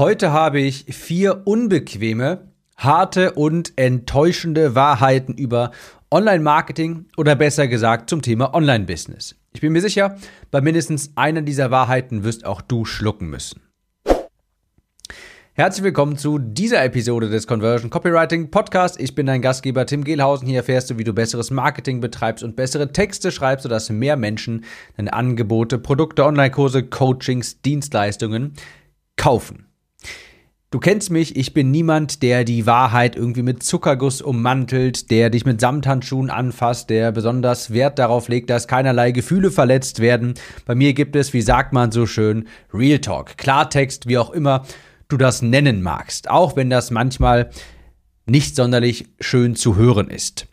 Heute habe ich vier unbequeme, harte und enttäuschende Wahrheiten über Online-Marketing oder besser gesagt zum Thema Online-Business. Ich bin mir sicher, bei mindestens einer dieser Wahrheiten wirst auch du schlucken müssen. Herzlich willkommen zu dieser Episode des Conversion Copywriting Podcast. Ich bin dein Gastgeber Tim Gehlhausen. Hier erfährst du, wie du besseres Marketing betreibst und bessere Texte schreibst, sodass mehr Menschen deine Angebote, Produkte, Online-Kurse, Coachings, Dienstleistungen kaufen. Du kennst mich, ich bin niemand, der die Wahrheit irgendwie mit Zuckerguss ummantelt, der dich mit Samthandschuhen anfasst, der besonders Wert darauf legt, dass keinerlei Gefühle verletzt werden. Bei mir gibt es, wie sagt man so schön, Real Talk, Klartext, wie auch immer du das nennen magst, auch wenn das manchmal nicht sonderlich schön zu hören ist.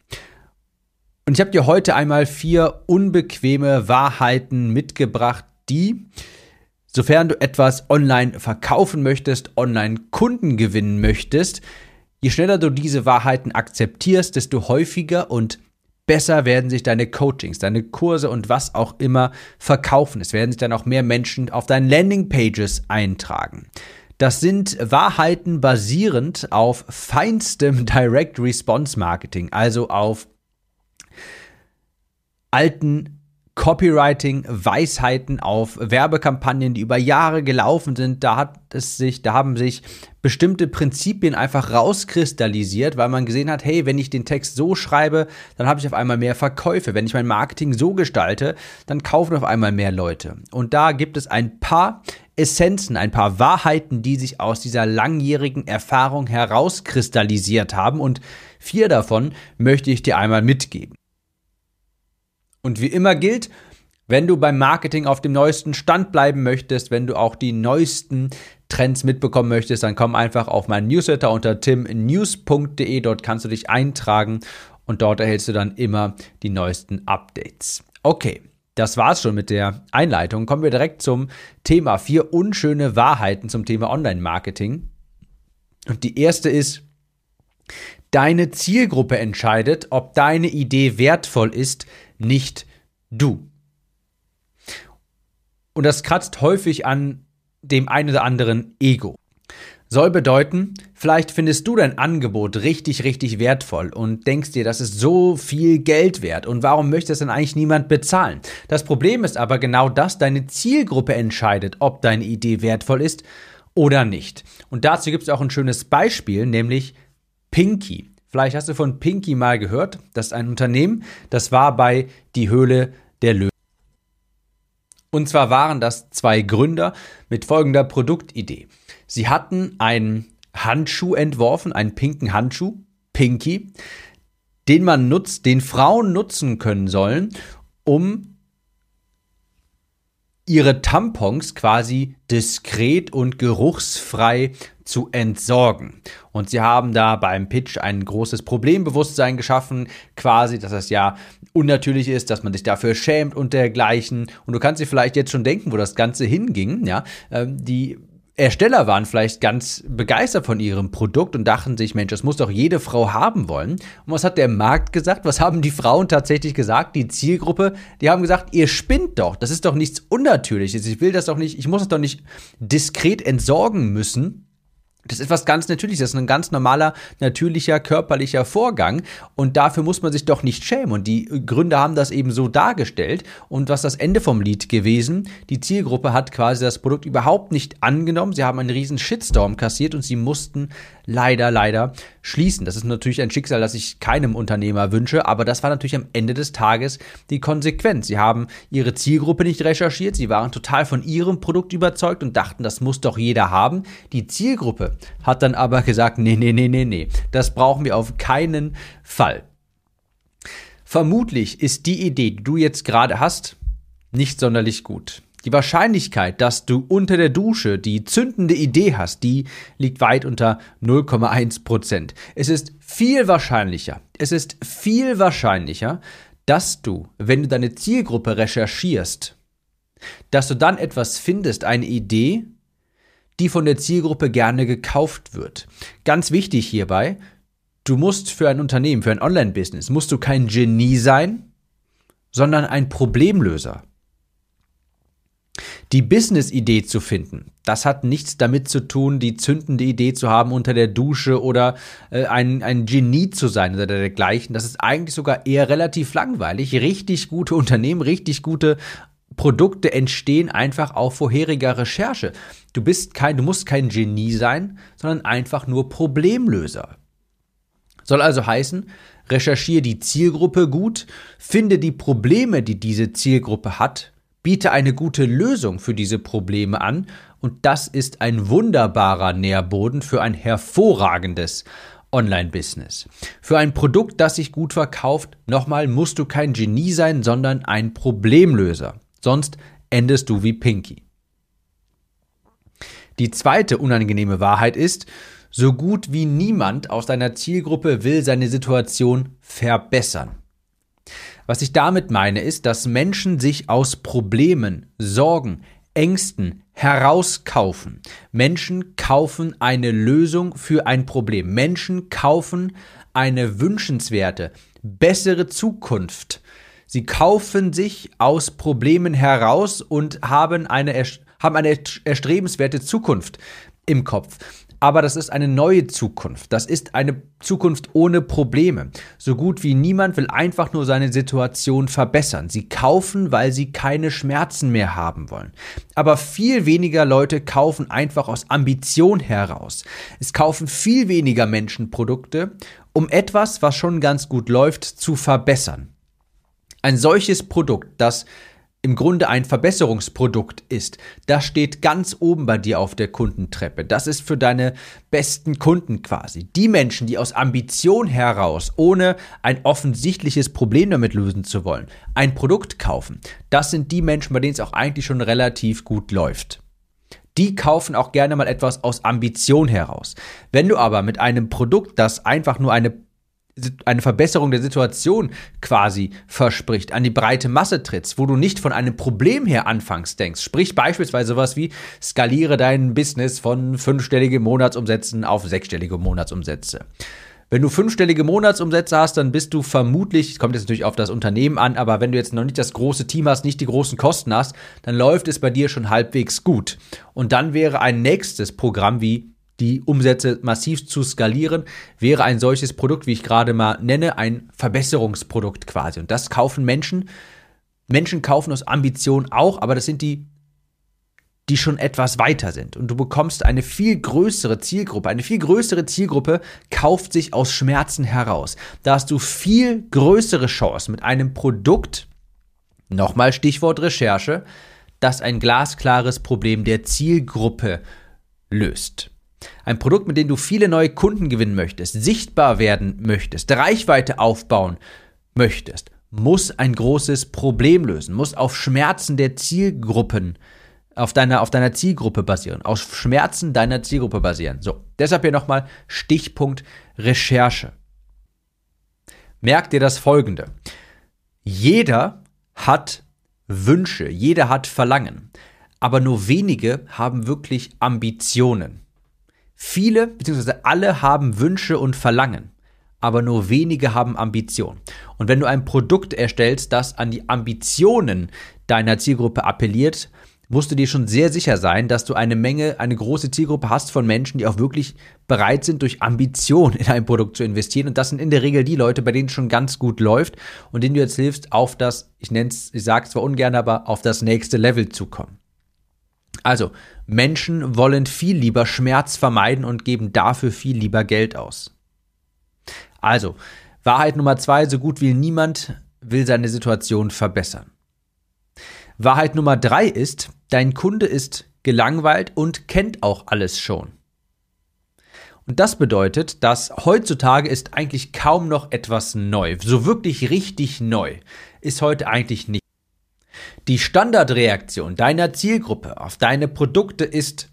Und ich habe dir heute einmal vier unbequeme Wahrheiten mitgebracht, die Sofern du etwas online verkaufen möchtest, online Kunden gewinnen möchtest, je schneller du diese Wahrheiten akzeptierst, desto häufiger und besser werden sich deine Coachings, deine Kurse und was auch immer verkaufen. Es werden sich dann auch mehr Menschen auf deinen Landingpages eintragen. Das sind Wahrheiten basierend auf feinstem Direct Response Marketing, also auf alten Copywriting-Weisheiten auf Werbekampagnen, die über Jahre gelaufen sind. Da hat es sich, da haben sich bestimmte Prinzipien einfach rauskristallisiert, weil man gesehen hat, hey, wenn ich den Text so schreibe, dann habe ich auf einmal mehr Verkäufe. Wenn ich mein Marketing so gestalte, dann kaufen auf einmal mehr Leute. Und da gibt es ein paar Essenzen, ein paar Wahrheiten, die sich aus dieser langjährigen Erfahrung herauskristallisiert haben. Und vier davon möchte ich dir einmal mitgeben. Und wie immer gilt, wenn du beim Marketing auf dem neuesten Stand bleiben möchtest, wenn du auch die neuesten Trends mitbekommen möchtest, dann komm einfach auf meinen Newsletter unter timnews.de. Dort kannst du dich eintragen und dort erhältst du dann immer die neuesten Updates. Okay, das war's schon mit der Einleitung. Kommen wir direkt zum Thema vier unschöne Wahrheiten zum Thema Online-Marketing. Und die erste ist, deine Zielgruppe entscheidet, ob deine Idee wertvoll ist, nicht du. Und das kratzt häufig an dem einen oder anderen Ego. Soll bedeuten, vielleicht findest du dein Angebot richtig, richtig wertvoll und denkst dir, das ist so viel Geld wert und warum möchte es denn eigentlich niemand bezahlen? Das Problem ist aber genau das, deine Zielgruppe entscheidet, ob deine Idee wertvoll ist oder nicht. Und dazu gibt es auch ein schönes Beispiel, nämlich Pinky. Vielleicht hast du von Pinky mal gehört. Das ist ein Unternehmen, das war bei Die Höhle der Löwen. Und zwar waren das zwei Gründer mit folgender Produktidee. Sie hatten einen Handschuh entworfen, einen pinken Handschuh, Pinky, den man nutzt, den Frauen nutzen können sollen, um ihre Tampons quasi diskret und geruchsfrei zu entsorgen. Und sie haben da beim Pitch ein großes Problembewusstsein geschaffen, quasi, dass das ja unnatürlich ist, dass man sich dafür schämt und dergleichen. Und du kannst dir vielleicht jetzt schon denken, wo das Ganze hinging, ja. Ähm, die Ersteller waren vielleicht ganz begeistert von ihrem Produkt und dachten sich, Mensch, das muss doch jede Frau haben wollen. Und was hat der Markt gesagt? Was haben die Frauen tatsächlich gesagt? Die Zielgruppe, die haben gesagt, ihr spinnt doch. Das ist doch nichts Unnatürliches. Ich will das doch nicht, ich muss es doch nicht diskret entsorgen müssen. Das ist was ganz Natürliches, das ist ein ganz normaler, natürlicher, körperlicher Vorgang und dafür muss man sich doch nicht schämen. Und die Gründer haben das eben so dargestellt. Und was das Ende vom Lied gewesen? Die Zielgruppe hat quasi das Produkt überhaupt nicht angenommen. Sie haben einen riesen Shitstorm kassiert und sie mussten leider, leider schließen. Das ist natürlich ein Schicksal, das ich keinem Unternehmer wünsche, aber das war natürlich am Ende des Tages die Konsequenz. Sie haben ihre Zielgruppe nicht recherchiert, sie waren total von ihrem Produkt überzeugt und dachten, das muss doch jeder haben. Die Zielgruppe hat dann aber gesagt, nee, nee, nee, nee, nee, das brauchen wir auf keinen Fall. Vermutlich ist die Idee, die du jetzt gerade hast, nicht sonderlich gut. Die Wahrscheinlichkeit, dass du unter der Dusche die zündende Idee hast, die liegt weit unter 0,1 Prozent. Es ist viel wahrscheinlicher, es ist viel wahrscheinlicher, dass du, wenn du deine Zielgruppe recherchierst, dass du dann etwas findest, eine Idee, die von der Zielgruppe gerne gekauft wird. Ganz wichtig hierbei, du musst für ein Unternehmen, für ein Online-Business, musst du kein Genie sein, sondern ein Problemlöser. Die Business-Idee zu finden, das hat nichts damit zu tun, die zündende Idee zu haben unter der Dusche oder äh, ein, ein Genie zu sein oder dergleichen. Das ist eigentlich sogar eher relativ langweilig. Richtig gute Unternehmen, richtig gute Produkte entstehen einfach auf vorheriger Recherche. Du bist kein, du musst kein Genie sein, sondern einfach nur Problemlöser. Soll also heißen, recherchiere die Zielgruppe gut, finde die Probleme, die diese Zielgruppe hat, biete eine gute Lösung für diese Probleme an und das ist ein wunderbarer Nährboden für ein hervorragendes Online-Business. Für ein Produkt, das sich gut verkauft, nochmal musst du kein Genie sein, sondern ein Problemlöser. Sonst endest du wie Pinky. Die zweite unangenehme Wahrheit ist, so gut wie niemand aus deiner Zielgruppe will seine Situation verbessern. Was ich damit meine, ist, dass Menschen sich aus Problemen, Sorgen, Ängsten herauskaufen. Menschen kaufen eine Lösung für ein Problem. Menschen kaufen eine wünschenswerte, bessere Zukunft. Sie kaufen sich aus Problemen heraus und haben eine, haben eine erstrebenswerte Zukunft im Kopf aber das ist eine neue Zukunft. Das ist eine Zukunft ohne Probleme. So gut wie niemand will einfach nur seine Situation verbessern. Sie kaufen, weil sie keine Schmerzen mehr haben wollen. Aber viel weniger Leute kaufen einfach aus Ambition heraus. Es kaufen viel weniger Menschen Produkte, um etwas, was schon ganz gut läuft, zu verbessern. Ein solches Produkt, das im Grunde ein Verbesserungsprodukt ist, das steht ganz oben bei dir auf der Kundentreppe. Das ist für deine besten Kunden quasi. Die Menschen, die aus Ambition heraus, ohne ein offensichtliches Problem damit lösen zu wollen, ein Produkt kaufen, das sind die Menschen, bei denen es auch eigentlich schon relativ gut läuft. Die kaufen auch gerne mal etwas aus Ambition heraus. Wenn du aber mit einem Produkt, das einfach nur eine eine Verbesserung der Situation quasi verspricht, an die breite Masse trittst, wo du nicht von einem Problem her anfangs denkst. Sprich beispielsweise sowas wie skaliere dein Business von fünfstellige Monatsumsätzen auf sechsstellige Monatsumsätze. Wenn du fünfstellige Monatsumsätze hast, dann bist du vermutlich, kommt jetzt natürlich auf das Unternehmen an, aber wenn du jetzt noch nicht das große Team hast, nicht die großen Kosten hast, dann läuft es bei dir schon halbwegs gut. Und dann wäre ein nächstes Programm wie die Umsätze massiv zu skalieren, wäre ein solches Produkt, wie ich gerade mal nenne, ein Verbesserungsprodukt quasi. Und das kaufen Menschen. Menschen kaufen aus Ambition auch, aber das sind die, die schon etwas weiter sind. Und du bekommst eine viel größere Zielgruppe. Eine viel größere Zielgruppe kauft sich aus Schmerzen heraus. Da hast du viel größere Chance mit einem Produkt, nochmal Stichwort Recherche, das ein glasklares Problem der Zielgruppe löst. Ein Produkt, mit dem du viele neue Kunden gewinnen möchtest, sichtbar werden möchtest, Reichweite aufbauen möchtest, muss ein großes Problem lösen, muss auf Schmerzen der Zielgruppen, auf deiner, auf deiner Zielgruppe basieren, auf Schmerzen deiner Zielgruppe basieren. So, deshalb hier nochmal Stichpunkt Recherche. Merk dir das folgende. Jeder hat Wünsche, jeder hat Verlangen, aber nur wenige haben wirklich Ambitionen. Viele bzw. alle haben Wünsche und Verlangen, aber nur wenige haben Ambitionen. Und wenn du ein Produkt erstellst, das an die Ambitionen deiner Zielgruppe appelliert, musst du dir schon sehr sicher sein, dass du eine Menge, eine große Zielgruppe hast von Menschen, die auch wirklich bereit sind, durch Ambition in ein Produkt zu investieren. Und das sind in der Regel die Leute, bei denen es schon ganz gut läuft und denen du jetzt hilfst, auf das, ich nenne es, ich sage es zwar ungern, aber auf das nächste Level zu kommen. Also, Menschen wollen viel lieber Schmerz vermeiden und geben dafür viel lieber Geld aus. Also, Wahrheit Nummer zwei, so gut wie niemand will seine Situation verbessern. Wahrheit Nummer drei ist, dein Kunde ist gelangweilt und kennt auch alles schon. Und das bedeutet, dass heutzutage ist eigentlich kaum noch etwas neu. So wirklich richtig neu ist heute eigentlich nicht. Die Standardreaktion deiner Zielgruppe auf deine Produkte ist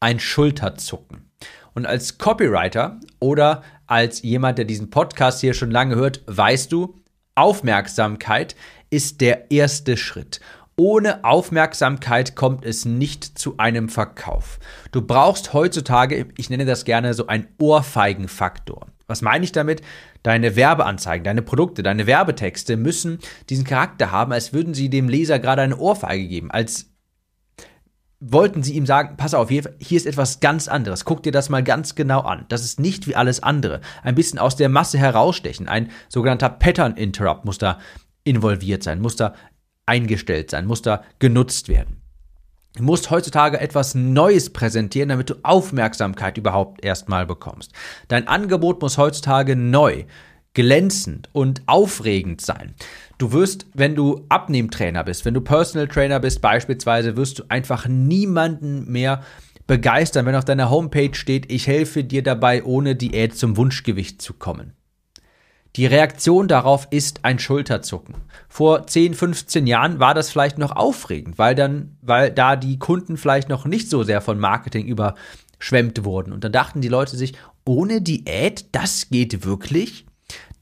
ein Schulterzucken. Und als Copywriter oder als jemand, der diesen Podcast hier schon lange hört, weißt du, Aufmerksamkeit ist der erste Schritt. Ohne Aufmerksamkeit kommt es nicht zu einem Verkauf. Du brauchst heutzutage, ich nenne das gerne so ein Ohrfeigenfaktor. Was meine ich damit? Deine Werbeanzeigen, deine Produkte, deine Werbetexte müssen diesen Charakter haben, als würden sie dem Leser gerade eine Ohrfeige geben, als wollten sie ihm sagen, pass auf, hier, hier ist etwas ganz anderes. Guck dir das mal ganz genau an. Das ist nicht wie alles andere. Ein bisschen aus der Masse herausstechen. Ein sogenannter Pattern Interrupt muss da involviert sein, muss da eingestellt sein, muss da genutzt werden. Du musst heutzutage etwas Neues präsentieren, damit du Aufmerksamkeit überhaupt erstmal bekommst. Dein Angebot muss heutzutage neu, glänzend und aufregend sein. Du wirst, wenn du Abnehmtrainer bist, wenn du Personal Trainer bist beispielsweise, wirst du einfach niemanden mehr begeistern, wenn auf deiner Homepage steht, ich helfe dir dabei, ohne Diät zum Wunschgewicht zu kommen. Die Reaktion darauf ist ein Schulterzucken. Vor 10, 15 Jahren war das vielleicht noch aufregend, weil dann, weil da die Kunden vielleicht noch nicht so sehr von Marketing überschwemmt wurden. Und dann dachten die Leute sich, ohne Diät, das geht wirklich?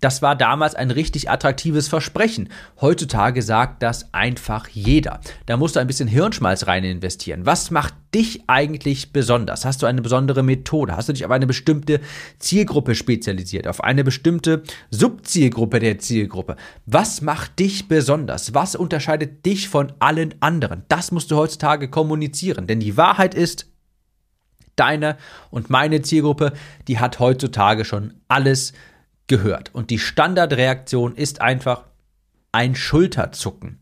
Das war damals ein richtig attraktives Versprechen. Heutzutage sagt das einfach jeder. Da musst du ein bisschen Hirnschmalz rein investieren. Was macht dich eigentlich besonders? Hast du eine besondere Methode? Hast du dich auf eine bestimmte Zielgruppe spezialisiert? Auf eine bestimmte Subzielgruppe der Zielgruppe? Was macht dich besonders? Was unterscheidet dich von allen anderen? Das musst du heutzutage kommunizieren. Denn die Wahrheit ist, deine und meine Zielgruppe, die hat heutzutage schon alles gehört. Und die Standardreaktion ist einfach ein Schulterzucken.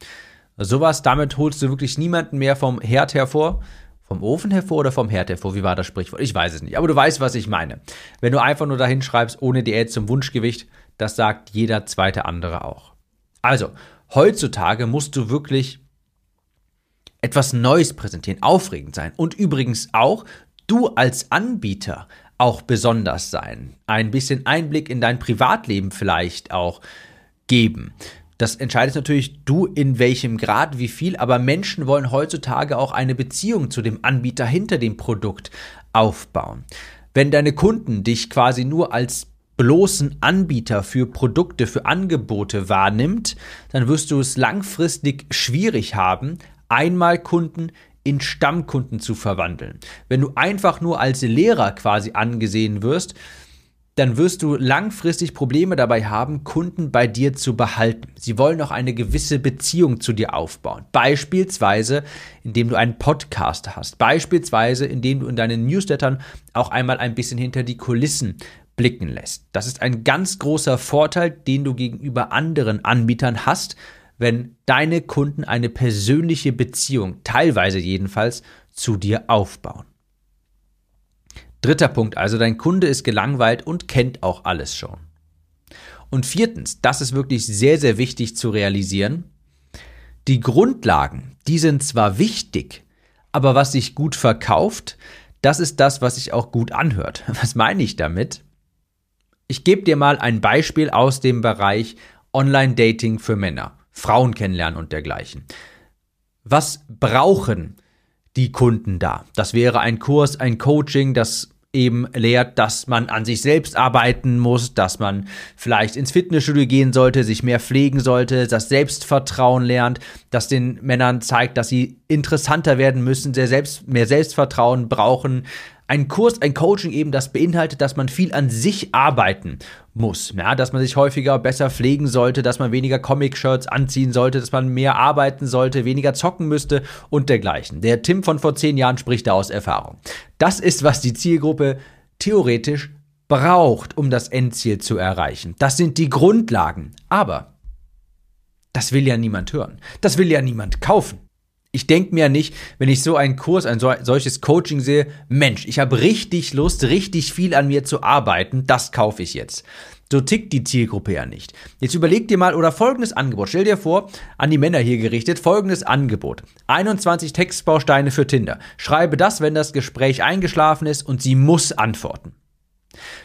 Sowas, damit holst du wirklich niemanden mehr vom Herd hervor. Vom Ofen hervor oder vom Herd hervor? Wie war das Sprichwort? Ich weiß es nicht. Aber du weißt, was ich meine. Wenn du einfach nur dahin schreibst, ohne Diät zum Wunschgewicht, das sagt jeder zweite andere auch. Also, heutzutage musst du wirklich etwas Neues präsentieren, aufregend sein. Und übrigens auch, du als Anbieter auch besonders sein. Ein bisschen Einblick in dein Privatleben vielleicht auch geben. Das entscheidest natürlich du in welchem Grad, wie viel, aber Menschen wollen heutzutage auch eine Beziehung zu dem Anbieter hinter dem Produkt aufbauen. Wenn deine Kunden dich quasi nur als bloßen Anbieter für Produkte, für Angebote wahrnimmt, dann wirst du es langfristig schwierig haben, einmal Kunden in Stammkunden zu verwandeln. Wenn du einfach nur als Lehrer quasi angesehen wirst, dann wirst du langfristig Probleme dabei haben, Kunden bei dir zu behalten. Sie wollen auch eine gewisse Beziehung zu dir aufbauen. Beispielsweise, indem du einen Podcast hast. Beispielsweise, indem du in deinen Newslettern auch einmal ein bisschen hinter die Kulissen blicken lässt. Das ist ein ganz großer Vorteil, den du gegenüber anderen Anbietern hast, wenn deine Kunden eine persönliche Beziehung, teilweise jedenfalls, zu dir aufbauen. Dritter Punkt, also dein Kunde ist gelangweilt und kennt auch alles schon. Und viertens, das ist wirklich sehr, sehr wichtig zu realisieren, die Grundlagen, die sind zwar wichtig, aber was sich gut verkauft, das ist das, was sich auch gut anhört. Was meine ich damit? Ich gebe dir mal ein Beispiel aus dem Bereich Online-Dating für Männer. Frauen kennenlernen und dergleichen. Was brauchen die Kunden da? Das wäre ein Kurs, ein Coaching, das eben lehrt, dass man an sich selbst arbeiten muss, dass man vielleicht ins Fitnessstudio gehen sollte, sich mehr pflegen sollte, das Selbstvertrauen lernt, das den Männern zeigt, dass sie interessanter werden müssen, sehr selbst, mehr Selbstvertrauen brauchen, ein Kurs, ein Coaching eben, das beinhaltet, dass man viel an sich arbeiten muss. Ja, dass man sich häufiger besser pflegen sollte, dass man weniger Comic-Shirts anziehen sollte, dass man mehr arbeiten sollte, weniger zocken müsste und dergleichen. Der Tim von vor zehn Jahren spricht da aus Erfahrung. Das ist, was die Zielgruppe theoretisch braucht, um das Endziel zu erreichen. Das sind die Grundlagen. Aber das will ja niemand hören. Das will ja niemand kaufen ich denke mir nicht, wenn ich so einen Kurs, ein solches Coaching sehe, Mensch, ich habe richtig Lust, richtig viel an mir zu arbeiten, das kaufe ich jetzt. So tickt die Zielgruppe ja nicht. Jetzt überleg dir mal oder folgendes Angebot. Stell dir vor, an die Männer hier gerichtet, folgendes Angebot. 21 Textbausteine für Tinder. Schreibe das, wenn das Gespräch eingeschlafen ist und sie muss antworten.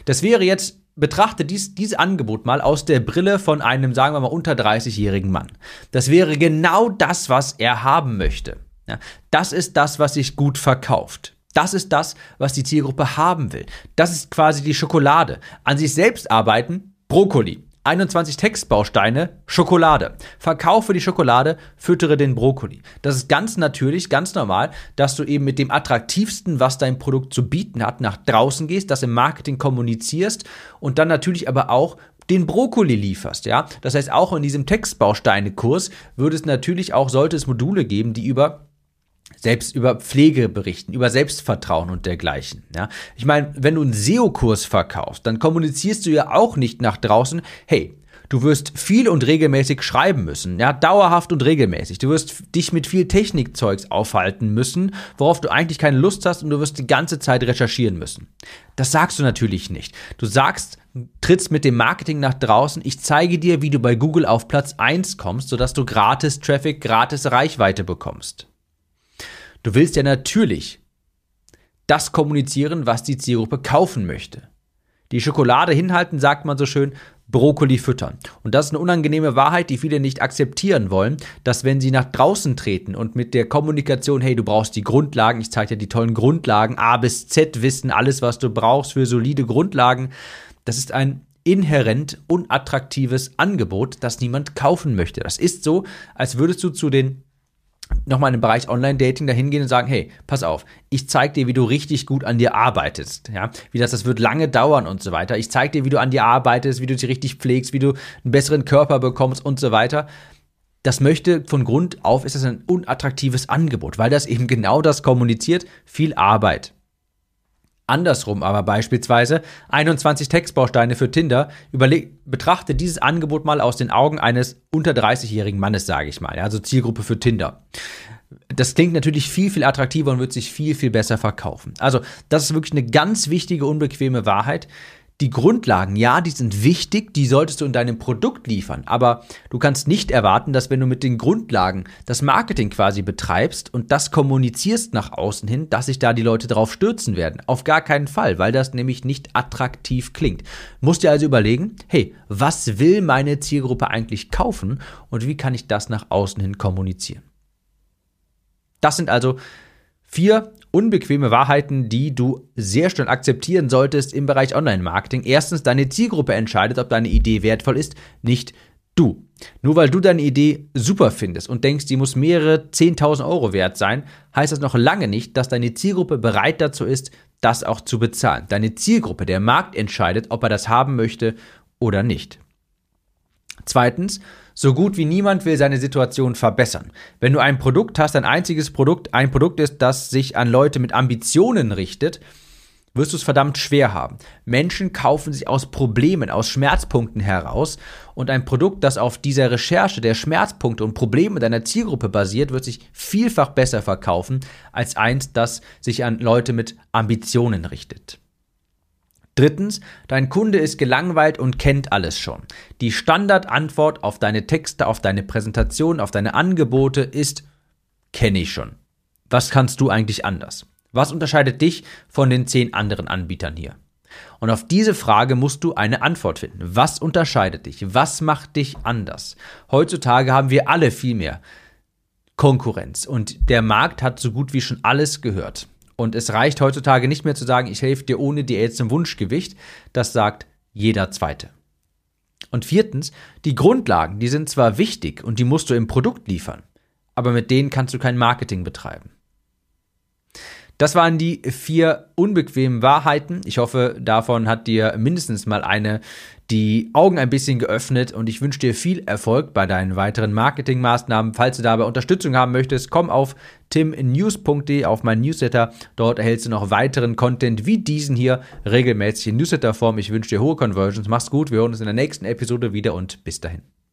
Das wäre jetzt betrachte dies, dieses Angebot mal aus der Brille von einem, sagen wir mal, unter 30-jährigen Mann. Das wäre genau das, was er haben möchte. Ja, das ist das, was sich gut verkauft. Das ist das, was die Zielgruppe haben will. Das ist quasi die Schokolade. An sich selbst arbeiten, Brokkoli. 21 Textbausteine, Schokolade. Verkaufe die Schokolade, füttere den Brokkoli. Das ist ganz natürlich, ganz normal, dass du eben mit dem attraktivsten, was dein Produkt zu bieten hat, nach draußen gehst, das im Marketing kommunizierst und dann natürlich aber auch den Brokkoli lieferst, ja. Das heißt, auch in diesem Textbausteine-Kurs würde es natürlich auch, sollte es Module geben, die über selbst über Pflege berichten, über Selbstvertrauen und dergleichen. Ja? Ich meine, wenn du einen SEO-Kurs verkaufst, dann kommunizierst du ja auch nicht nach draußen, hey, Du wirst viel und regelmäßig schreiben müssen, ja, dauerhaft und regelmäßig. Du wirst dich mit viel Technikzeugs aufhalten müssen, worauf du eigentlich keine Lust hast und du wirst die ganze Zeit recherchieren müssen. Das sagst du natürlich nicht. Du sagst, trittst mit dem Marketing nach draußen, ich zeige dir, wie du bei Google auf Platz 1 kommst, sodass du gratis Traffic, gratis Reichweite bekommst. Du willst ja natürlich das kommunizieren, was die Zielgruppe kaufen möchte. Die Schokolade hinhalten, sagt man so schön, Brokkoli füttern. Und das ist eine unangenehme Wahrheit, die viele nicht akzeptieren wollen, dass wenn sie nach draußen treten und mit der Kommunikation, hey, du brauchst die Grundlagen, ich zeige dir die tollen Grundlagen, A bis Z wissen, alles, was du brauchst für solide Grundlagen, das ist ein inhärent unattraktives Angebot, das niemand kaufen möchte. Das ist so, als würdest du zu den nochmal im Bereich Online-Dating dahin gehen und sagen, hey, pass auf, ich zeige dir, wie du richtig gut an dir arbeitest, ja, wie das, das wird lange dauern und so weiter. Ich zeige dir, wie du an dir arbeitest, wie du sie richtig pflegst, wie du einen besseren Körper bekommst und so weiter. Das möchte von Grund auf ist das ein unattraktives Angebot, weil das eben genau das kommuniziert, viel Arbeit. Andersrum aber beispielsweise 21 Textbausteine für Tinder. Überleg, betrachte dieses Angebot mal aus den Augen eines unter 30-jährigen Mannes, sage ich mal. Also Zielgruppe für Tinder. Das klingt natürlich viel, viel attraktiver und wird sich viel, viel besser verkaufen. Also, das ist wirklich eine ganz wichtige, unbequeme Wahrheit die Grundlagen, ja, die sind wichtig, die solltest du in deinem Produkt liefern, aber du kannst nicht erwarten, dass wenn du mit den Grundlagen das Marketing quasi betreibst und das kommunizierst nach außen hin, dass sich da die Leute drauf stürzen werden. Auf gar keinen Fall, weil das nämlich nicht attraktiv klingt. Musst dir also überlegen, hey, was will meine Zielgruppe eigentlich kaufen und wie kann ich das nach außen hin kommunizieren? Das sind also Vier unbequeme Wahrheiten, die du sehr schnell akzeptieren solltest im Bereich Online-Marketing. Erstens, deine Zielgruppe entscheidet, ob deine Idee wertvoll ist, nicht du. Nur weil du deine Idee super findest und denkst, die muss mehrere 10.000 Euro wert sein, heißt das noch lange nicht, dass deine Zielgruppe bereit dazu ist, das auch zu bezahlen. Deine Zielgruppe, der Markt entscheidet, ob er das haben möchte oder nicht. Zweitens, so gut wie niemand will seine Situation verbessern. Wenn du ein Produkt hast, ein einziges Produkt, ein Produkt ist, das sich an Leute mit Ambitionen richtet, wirst du es verdammt schwer haben. Menschen kaufen sich aus Problemen, aus Schmerzpunkten heraus und ein Produkt, das auf dieser Recherche der Schmerzpunkte und Probleme deiner Zielgruppe basiert, wird sich vielfach besser verkaufen als eins, das sich an Leute mit Ambitionen richtet. Drittens, dein Kunde ist gelangweilt und kennt alles schon. Die Standardantwort auf deine Texte, auf deine Präsentation, auf deine Angebote ist, kenne ich schon. Was kannst du eigentlich anders? Was unterscheidet dich von den zehn anderen Anbietern hier? Und auf diese Frage musst du eine Antwort finden. Was unterscheidet dich? Was macht dich anders? Heutzutage haben wir alle viel mehr Konkurrenz und der Markt hat so gut wie schon alles gehört. Und es reicht heutzutage nicht mehr zu sagen, ich helfe dir ohne Diät zum Wunschgewicht. Das sagt jeder Zweite. Und viertens, die Grundlagen, die sind zwar wichtig und die musst du im Produkt liefern, aber mit denen kannst du kein Marketing betreiben. Das waren die vier unbequemen Wahrheiten. Ich hoffe, davon hat dir mindestens mal eine die Augen ein bisschen geöffnet und ich wünsche dir viel Erfolg bei deinen weiteren Marketingmaßnahmen. Falls du dabei Unterstützung haben möchtest, komm auf timnews.de auf mein Newsletter. Dort erhältst du noch weiteren Content wie diesen hier regelmäßig in Newsletterform. Ich wünsche dir hohe Conversions. Mach's gut. Wir hören uns in der nächsten Episode wieder und bis dahin.